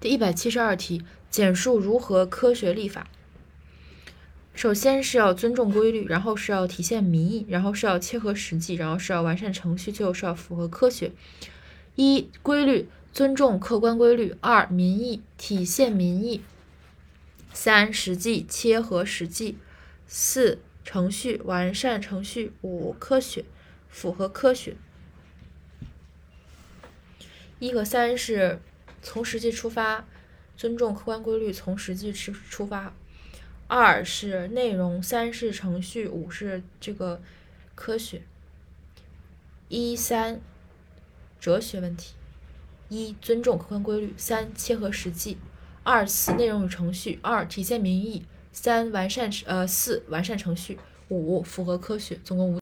第一百七十二题，简述如何科学立法。首先是要尊重规律，然后是要体现民意，然后是要切合实际，然后是要完善程序，最后是要符合科学。一、规律，尊重客观规律；二、民意，体现民意；三、实际，切合实际；四、程序，完善程序；五、科学，符合科学。一和三是从实际出发，尊重客观规律，从实际出出发。二是内容，三是程序，五是这个科学。一三哲学问题：一尊重客观规律，三切合实际，二四内容与程序，二体现民意，三完善呃四完善程序，五符合科学。总共五。